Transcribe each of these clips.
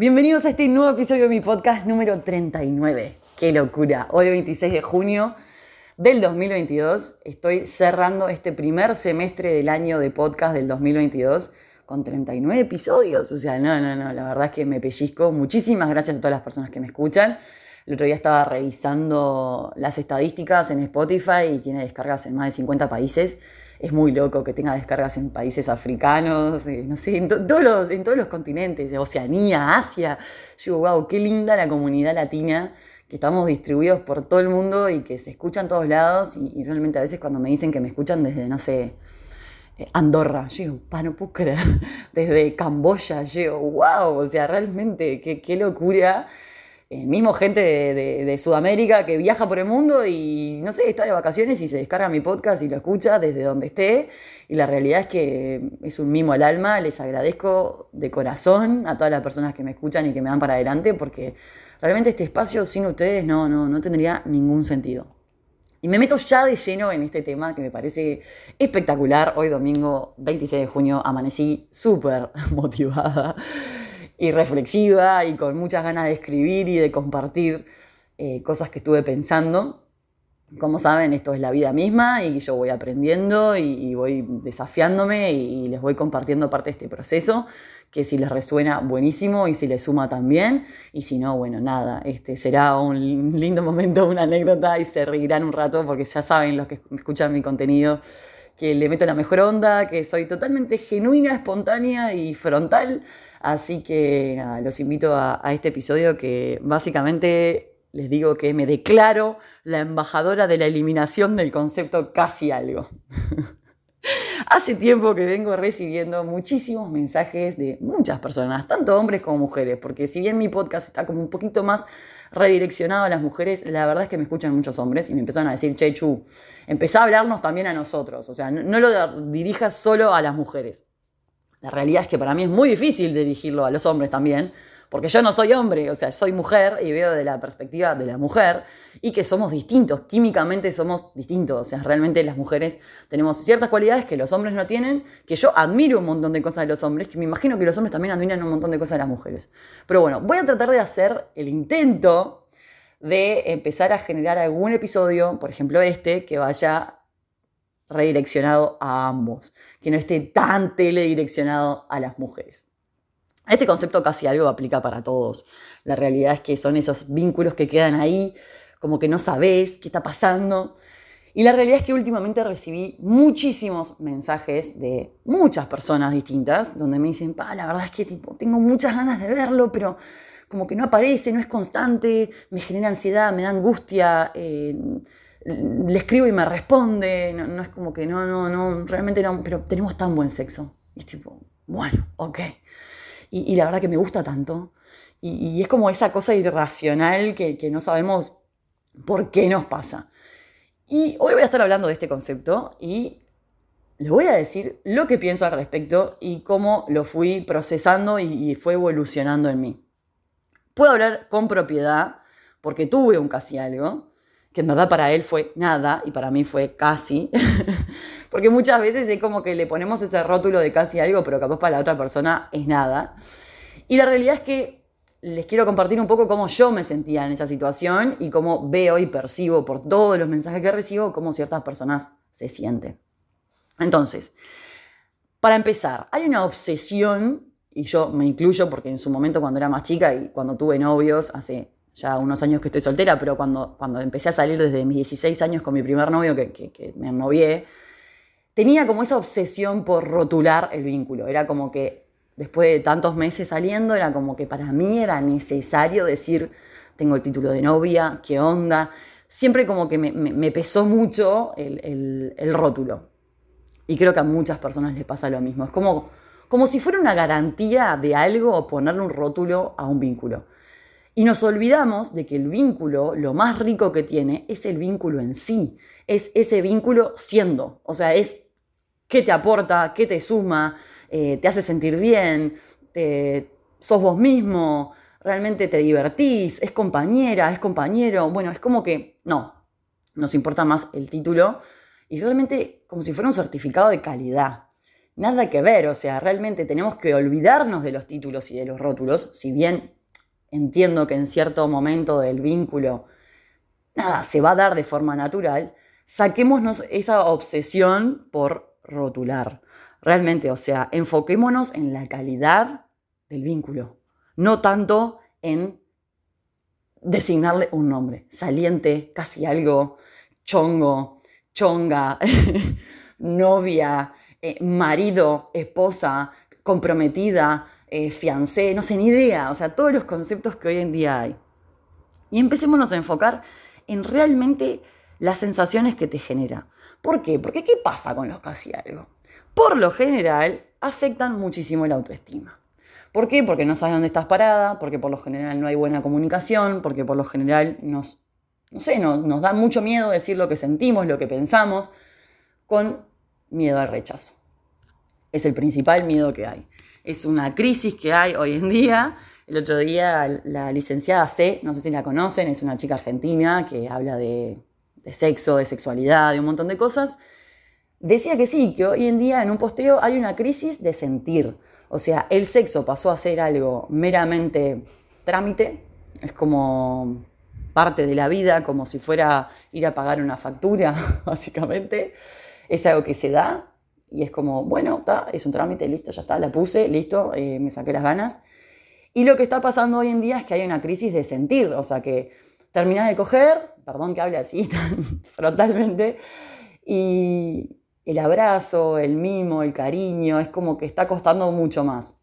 Bienvenidos a este nuevo episodio de mi podcast número 39. ¡Qué locura! Hoy 26 de junio del 2022 estoy cerrando este primer semestre del año de podcast del 2022 con 39 episodios. O sea, no, no, no, la verdad es que me pellizco. Muchísimas gracias a todas las personas que me escuchan. El otro día estaba revisando las estadísticas en Spotify y tiene descargas en más de 50 países es muy loco que tenga descargas en países africanos, eh, no sé, en, todos los, en todos los continentes, Oceanía, Asia. Yo digo, wow, qué linda la comunidad latina, que estamos distribuidos por todo el mundo y que se escuchan todos lados. Y, realmente a veces cuando me dicen que me escuchan desde, no sé, eh, Andorra, yo digo, pa, no puedo creer. Desde Camboya, yo digo, wow, o sea, realmente, qué, qué locura eh, mismo gente de, Sudamérica que viaja por el mundo y, no sé, está de vacaciones y se descarga mi podcast y lo escucha desde donde esté. Y la realidad es que es un mimo al alma. Les agradezco de corazón a todas las personas que me escuchan y que me dan para adelante porque realmente este espacio sin ustedes no, no, no tendría ningún sentido. Y me meto ya de lleno en este tema que me parece espectacular. Hoy domingo 26 de junio amanecí súper motivada y reflexiva y con muchas ganas de escribir y de compartir eh, cosas que estuve pensando. Como saben, esto es la vida misma y yo voy aprendiendo y, voy desafiándome y, les voy compartiendo parte de este proceso, que si les resuena, buenísimo, y si les suma también, y si no, bueno, nada, este será un lindo momento, una anécdota y se reirán un rato porque ya saben los que escuchan mi contenido que le meto la mejor onda, que soy totalmente genuina, espontánea y frontal Así que nada, los invito a, este episodio que básicamente les digo que me declaro la embajadora de la eliminación del concepto casi algo. Hace tiempo que vengo recibiendo muchísimos mensajes de muchas personas, tanto hombres como mujeres, porque si bien mi podcast está como un poquito más redireccionado a las mujeres, la verdad es que me escuchan muchos hombres y me empezaron a decir, che, Chu, empezá a hablarnos también a nosotros, o sea, no lo dirijas solo a las mujeres. La realidad es que para mí es muy difícil dirigirlo a los hombres también, porque yo no soy hombre, o sea, soy mujer y veo de la perspectiva de la mujer y que somos distintos, químicamente somos distintos, o sea, realmente las mujeres tenemos ciertas cualidades que los hombres no tienen, que yo admiro un montón de cosas de los hombres, que me imagino que los hombres también admiran un montón de cosas de las mujeres. Pero bueno, voy a tratar de hacer el intento de empezar a generar algún episodio, por ejemplo este, que vaya redireccionado a ambos, que no esté tan teledireccionado a las mujeres. Este concepto casi algo aplica para todos. La realidad es que son esos vínculos que quedan ahí, como que no sabes qué está pasando. Y la realidad es que últimamente recibí muchísimos mensajes de muchas personas distintas, donde me dicen, pa, la verdad es que tipo, tengo muchas ganas de verlo, pero como que no aparece, no es constante, me genera ansiedad, me da angustia. Eh, le escribo y me responde, no, es como que no, no, no, realmente no, pero tenemos tan buen sexo. Y es tipo, bueno, ok. Y, la verdad que me gusta tanto. Y, es como esa cosa irracional que, que, no sabemos por qué nos pasa. Y hoy voy a estar hablando de este concepto y les voy a decir lo que pienso al respecto y cómo lo fui procesando y, y fue evolucionando en mí. Puedo hablar con propiedad porque tuve un casi algo, que en verdad para él fue nada y para mí fue casi, porque muchas veces es como que le ponemos ese rótulo de casi algo, pero capaz para la otra persona es nada. Y la realidad es que les quiero compartir un poco cómo yo me sentía en esa situación y cómo veo y percibo por todos los mensajes que recibo cómo ciertas personas se sienten. Entonces, para empezar, hay una obsesión, y yo me incluyo porque en su momento cuando era más chica y cuando tuve novios hace ya unos años que estoy soltera, pero cuando, cuando empecé a salir desde mis 16 años con mi primer novio, que, que, me novié, tenía como esa obsesión por rotular el vínculo. Era como que después de tantos meses saliendo, era como que para mí era necesario decir, tengo el título de novia, qué onda. Siempre como que me, me, pesó mucho el, el, el, rótulo. Y creo que a muchas personas les pasa lo mismo. Es como, como si fuera una garantía de algo ponerle un rótulo a un vínculo. Y nos olvidamos de que el vínculo, lo más rico que tiene, es el vínculo en sí, es ese vínculo siendo, o sea, es qué te aporta, qué te suma, eh, te hace sentir bien, te, sos vos mismo, realmente te divertís, es compañera, es compañero, bueno, es como que no, nos importa más el título y realmente como si fuera un certificado de calidad. nada que ver, o sea, realmente tenemos que olvidarnos de los títulos y de los rótulos, si bien entiendo que en cierto momento del vínculo, nada, se va a dar de forma natural, saquémonos esa obsesión por rotular. Realmente, o sea, enfoquémonos en la calidad del vínculo, no tanto en designarle un nombre, saliente, casi algo, chongo, chonga, novia, eh, marido, esposa, comprometida, eh, fiancé, no sé, ni idea, o sea, todos los conceptos que hoy en día hay. Y empecémonos a enfocar en realmente las sensaciones que te genera. ¿Por qué? Porque ¿qué pasa con los casi algo? Por lo general, afectan muchísimo la autoestima. ¿Por qué? Porque no sabes dónde estás parada, porque por lo general no hay buena comunicación, porque por lo general nos, no sé, nos da mucho miedo decir lo que sentimos, lo que pensamos, con miedo al rechazo. Es el principal miedo que hay. Es una crisis que hay hoy en día. El otro día la licenciada C, no sé si la conocen, es una chica argentina que habla de, de sexo, de sexualidad, de un montón de cosas. Decía que sí, que hoy en día en un posteo hay una crisis de sentir o sea, el sexo pasó a ser algo meramente trámite, es como parte de la vida, como si fuera ir a pagar una factura, básicamente. Es algo que se da y es como, bueno, está, es un trámite, listo, ya está, la puse, listo, eh, me saqué las ganas. Y lo que está pasando hoy en día es que hay una crisis de sentir, o sea que terminás de coger, perdón que hable así tan frontalmente, y, el abrazo, el mimo, el cariño, es como que está costando mucho más.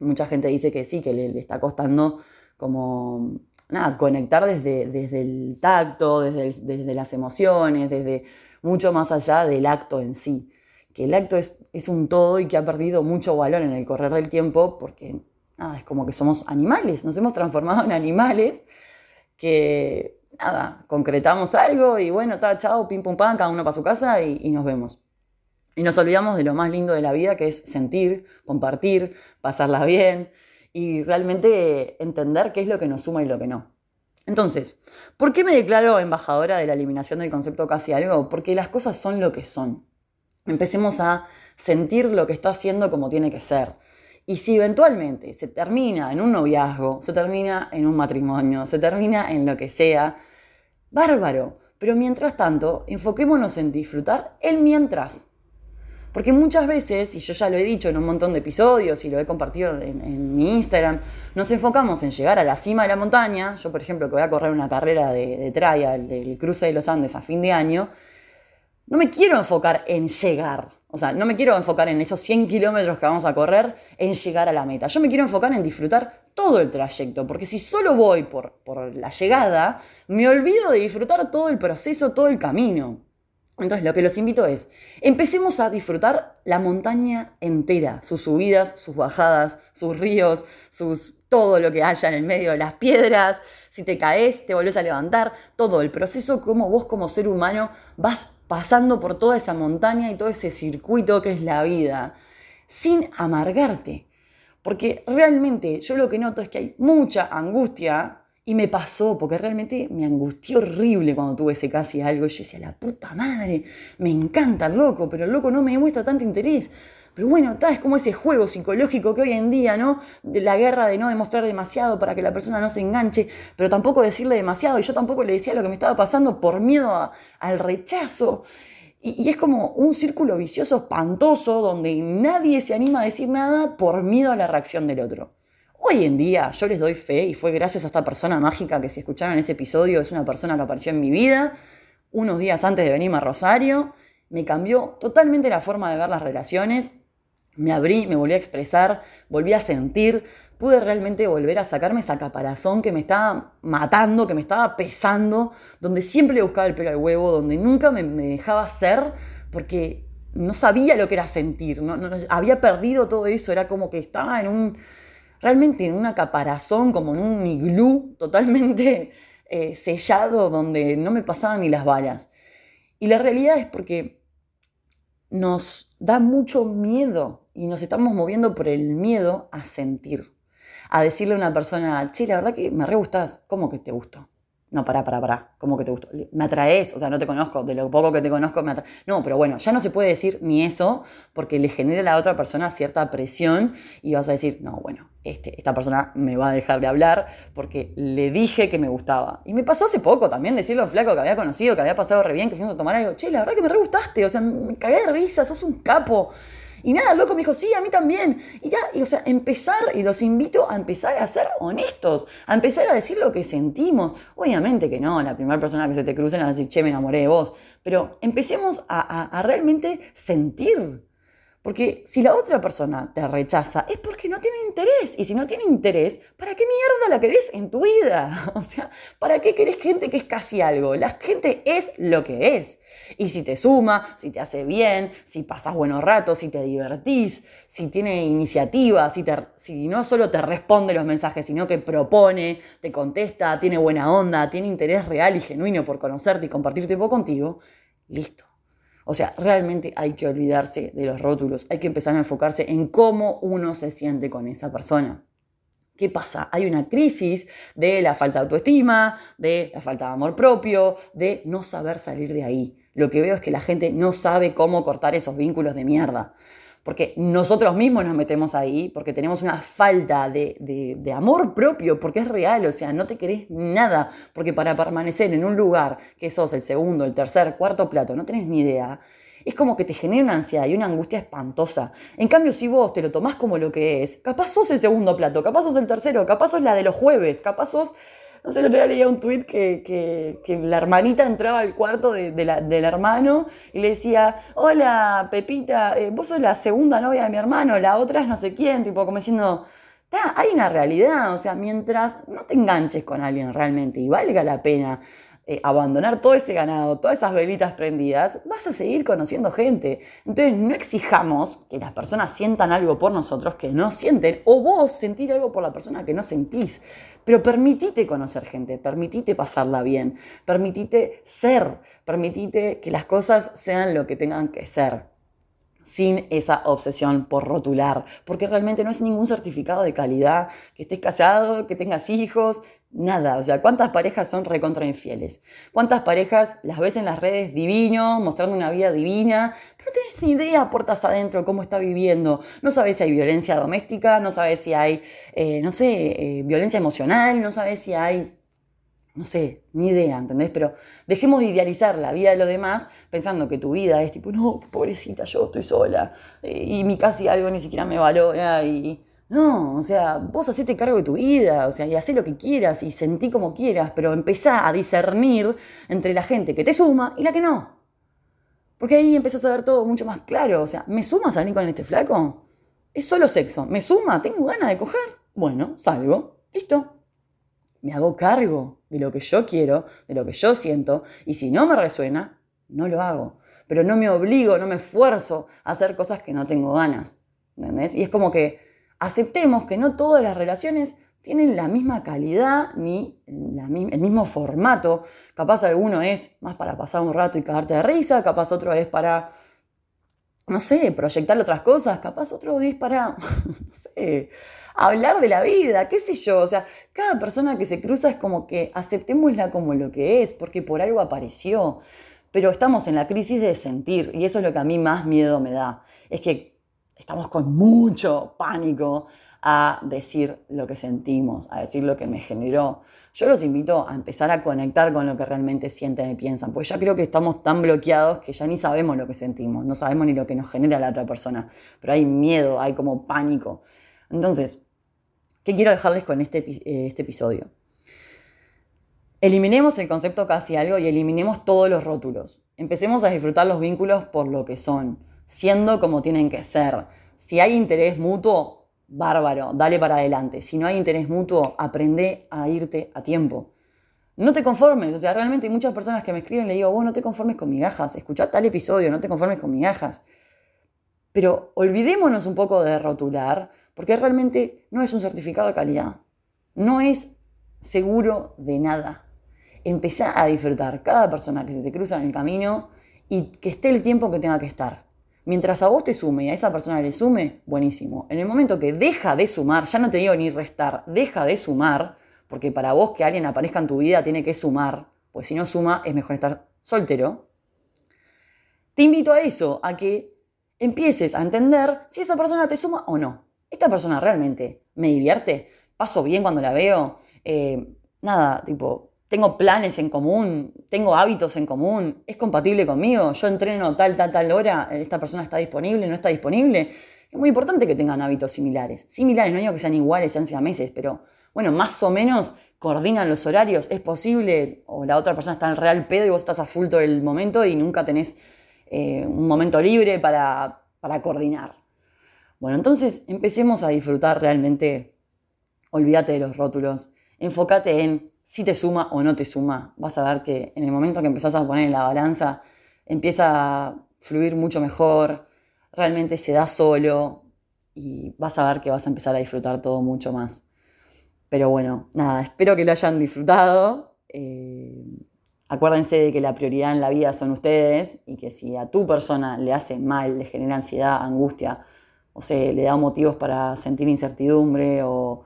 Mucha gente dice que sí, que le, está costando como, nada, conectar desde, desde el tacto, desde, desde, las emociones, desde mucho más allá del acto en sí. Que el acto es, un todo y que ha perdido mucho valor en el correr del tiempo porque, nada, es como que somos animales, nos hemos transformado en animales que, nada, concretamos algo y bueno, está, chao, pim pum pam, cada uno para su casa y nos vemos. Y nos olvidamos de lo más lindo de la vida, que es sentir, compartir, pasarla bien y realmente entender qué es lo que nos suma y lo que no. Entonces, ¿por qué me declaro embajadora de la eliminación del concepto casi algo? Porque las cosas son lo que son. Empecemos a sentir lo que está haciendo como tiene que ser. Y si eventualmente se termina en un noviazgo, se termina en un matrimonio, se termina en lo que sea, bárbaro. Pero mientras tanto, enfoquémonos en disfrutar el mientras. Porque muchas veces, y yo ya lo he dicho en un montón de episodios y lo he compartido en, mi Instagram, nos enfocamos en llegar a la cima de la montaña. Yo, por ejemplo, que voy a correr una carrera de, de trial del cruce de los Andes a fin de año, no me quiero enfocar en llegar. O sea, no me quiero enfocar en esos 100 kilómetros que vamos a correr, en llegar a la meta. Yo me quiero enfocar en disfrutar todo el trayecto, porque si solo voy por, por la llegada, me olvido de disfrutar todo el proceso, todo el camino. Entonces lo que los invito es, empecemos a disfrutar la montaña entera, sus subidas, sus bajadas, sus ríos, sus todo lo que haya en el medio de las piedras, si te caes, te volvés a levantar, todo el proceso como vos como ser humano vas pasando por toda esa montaña y todo ese circuito que es la vida, sin amargarte. Porque realmente yo lo que noto es que hay mucha angustia y me pasó, porque realmente me angustió horrible cuando tuve ese casi algo. Yo decía, la puta madre, me encanta el loco, pero el loco no me demuestra tanto interés. Pero bueno, es como ese juego psicológico que hoy en día, ¿no? De la guerra de no demostrar demasiado para que la persona no se enganche, pero tampoco decirle demasiado. Y yo tampoco le decía lo que me estaba pasando por miedo al rechazo. Y, y, es como un círculo vicioso espantoso donde nadie se anima a decir nada por miedo a la reacción del otro. Hoy en día yo les doy fe y fue gracias a esta persona mágica que si escucharon ese episodio es una persona que apareció en mi vida unos días antes de venirme a Rosario. Me cambió totalmente la forma de ver las relaciones. Me abrí, me volví a expresar, volví a sentir. Pude realmente volver a sacarme esa caparazón que me estaba matando, que me estaba pesando, donde siempre le buscaba el pelo al huevo, donde nunca me, dejaba ser, porque no sabía lo que era sentir. no, había perdido todo eso. Era como que estaba en un realmente en una caparazón, como en un iglú totalmente eh, sellado donde no me pasaban ni las balas. Y la realidad es porque nos da mucho miedo y nos estamos moviendo por el miedo a sentir. A decirle a una persona, che, la verdad que me re gustás, ¿cómo que te gusto? No, pará, pará, pará. ¿Cómo que te gustó? Me atraes, o sea, no te conozco, de lo poco que te conozco me atraes. No, pero bueno, ya no se puede decir ni eso porque le genera a la otra persona cierta presión y vas a decir, no, bueno, este, esta persona me va a dejar de hablar porque le dije que me gustaba. Y me pasó hace poco también decirlo flaco que había conocido, que había pasado re bien, que fuimos a tomar algo. Che, la verdad que me re gustaste, o sea, me cagué de risa, sos un capo. Y nada, loco me dijo, sí, a mí también. Y ya, o sea, empezar, y los invito a empezar a ser honestos, a empezar a decir lo que sentimos. Obviamente que no, la primera persona que se te cruce va a decir, che, me enamoré de vos. Pero empecemos a realmente sentir porque si la otra persona te rechaza es porque no tiene interés. Y si no tiene interés, ¿para qué mierda la querés en tu vida? O sea, ¿para qué querés gente que es casi algo? La gente es lo que es. Y si te suma, si te hace bien, si pasas buenos ratos, si te divertís, si tiene iniciativa, si, si no solo te responde los mensajes, sino que propone, te contesta, tiene buena onda, tiene interés real y genuino por conocerte y compartir tiempo contigo, listo o sea, realmente hay que olvidarse de los rótulos, hay que empezar a enfocarse en cómo uno se siente con esa persona. ¿Qué pasa? Hay una crisis de la falta de autoestima, de la falta de amor propio, de no saber salir de ahí. Lo que veo es que la gente no sabe cómo cortar esos vínculos de mierda porque nosotros mismos nos metemos ahí, porque tenemos una falta de, amor propio, porque es real, o sea, no te querés nada, porque para permanecer en un lugar que sos el segundo, el tercer, cuarto plato, no tenés ni idea, es como que te genera una ansiedad y una angustia espantosa. En cambio, si vos te lo tomás como lo que es, capaz sos el segundo plato, capaz sos el tercero, capaz sos la de los jueves, capaz sos no sé, el otro leía un tuit que, la hermanita entraba al cuarto del hermano y le decía, hola Pepita, eh, vos sos la segunda novia de mi hermano, la otra es no sé quién, tipo como diciendo, hay una realidad, o sea, mientras no te enganches con alguien realmente y valga la pena eh, abandonar todo ese ganado, todas esas velitas prendidas, vas a seguir conociendo gente. Entonces no exijamos que las personas sientan algo por nosotros que no sienten, o vos sentir algo por la persona que no sentís. Pero permitite conocer gente, permitite pasarla bien, permitite ser, permitite que las cosas sean lo que tengan que ser sin esa obsesión por rotular, porque realmente no es ningún certificado de calidad que estés casado, que tengas hijos, Nada, o sea, ¿cuántas parejas son recontra infieles? ¿Cuántas parejas las ves en las redes divino, mostrando una vida divina, pero no tienes ni idea puertas adentro cómo está viviendo? No sabes si hay violencia doméstica, no sabes si hay, eh, no sé, eh, violencia emocional, no sabes si hay, no sé, ni idea, ¿entendés? Pero dejemos de idealizar la vida de los demás pensando que tu vida es tipo, no, pobrecita, yo estoy sola, eh, y mi casi algo ni siquiera me valora, y no, o sea, vos hacete cargo de tu vida, o sea, y hacé lo que quieras y sentí como quieras, pero empezá a discernir entre la gente que te suma y la que no. Porque ahí empezás a ver todo mucho más claro. O sea, ¿me suma salir con este flaco? Es solo sexo. ¿Me suma? ¿Tengo ganas de coger? Bueno, salgo. Listo. Me hago cargo de lo que yo quiero, de lo que yo siento, y si no me resuena, no lo hago. Pero no me obligo, no me esfuerzo a hacer cosas que no tengo ganas. ¿Entendés? Y es como que aceptemos que no todas las relaciones tienen la misma calidad ni el mismo formato. Capaz alguno es más para pasar un rato y cagarte de risa, capaz otro es para, no sé, proyectar otras cosas, capaz otro es para, no sé, hablar de la vida, qué sé yo. O sea, cada persona que se cruza es como que aceptémosla como lo que es, porque por algo apareció. Pero estamos en la crisis de sentir y eso es lo que a mí más miedo me da. Es que estamos con mucho pánico a decir lo que sentimos, a decir lo que me generó. Yo los invito a empezar a conectar con lo que realmente sienten y piensan, pues ya creo que estamos tan bloqueados que ya ni sabemos lo que sentimos, no sabemos ni lo que nos genera la otra persona, pero hay miedo, hay como pánico. Entonces, ¿qué quiero dejarles con este, eh, este episodio? Eliminemos el concepto casi algo y eliminemos todos los rótulos. Empecemos a disfrutar los vínculos por lo que son siendo como tienen que ser. Si hay interés mutuo, bárbaro, dale para adelante. Si no hay interés mutuo, aprende a irte a tiempo. No te conformes, o sea, realmente hay muchas personas que me escriben y le digo, vos no te conformes con migajas, escucha tal episodio, no te conformes con migajas. Pero olvidémonos un poco de rotular, porque realmente no es un certificado de calidad, no es seguro de nada. Empezá a disfrutar cada persona que se te cruza en el camino y que esté el tiempo que tenga que estar. Mientras a vos te sume y a esa persona le sume, buenísimo. En el momento que deja de sumar, ya no te digo ni restar, deja de sumar, porque para vos que alguien aparezca en tu vida tiene que sumar, pues si no suma es mejor estar soltero. Te invito a eso, a que empieces a entender si esa persona te suma o no. ¿Esta persona realmente me divierte? ¿Paso bien cuando la veo? Eh, nada, tipo, tengo planes en común, tengo hábitos en común, es compatible conmigo, yo entreno tal, tal, tal hora, esta persona está disponible, no está disponible. Es muy importante que tengan hábitos similares. Similares, no digo que sean iguales, sean meses, pero bueno, más o menos coordinan los horarios, es posible, o la otra persona está en real pedo y vos estás a full todo el momento y nunca tenés eh, un momento libre para, para coordinar. Bueno, entonces empecemos a disfrutar realmente, olvídate de los rótulos, enfócate en si te suma o no te suma. Vas a ver que en el momento que empezás a poner en la balanza, empieza a fluir mucho mejor, realmente se da solo y vas a ver que vas a empezar a disfrutar todo mucho más. Pero bueno, nada, espero que lo hayan disfrutado. Eh, Acuérdense de que la prioridad en la vida son ustedes y que si a tu persona le hace mal, le genera ansiedad, angustia, o sea, le da motivos para sentir incertidumbre o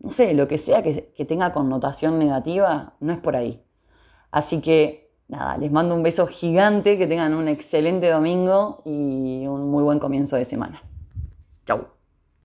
no sé, lo que sea que, que tenga connotación negativa, no es por ahí. Así que nada, les mando un beso gigante, que tengan un excelente domingo y un muy buen comienzo de semana. Chau.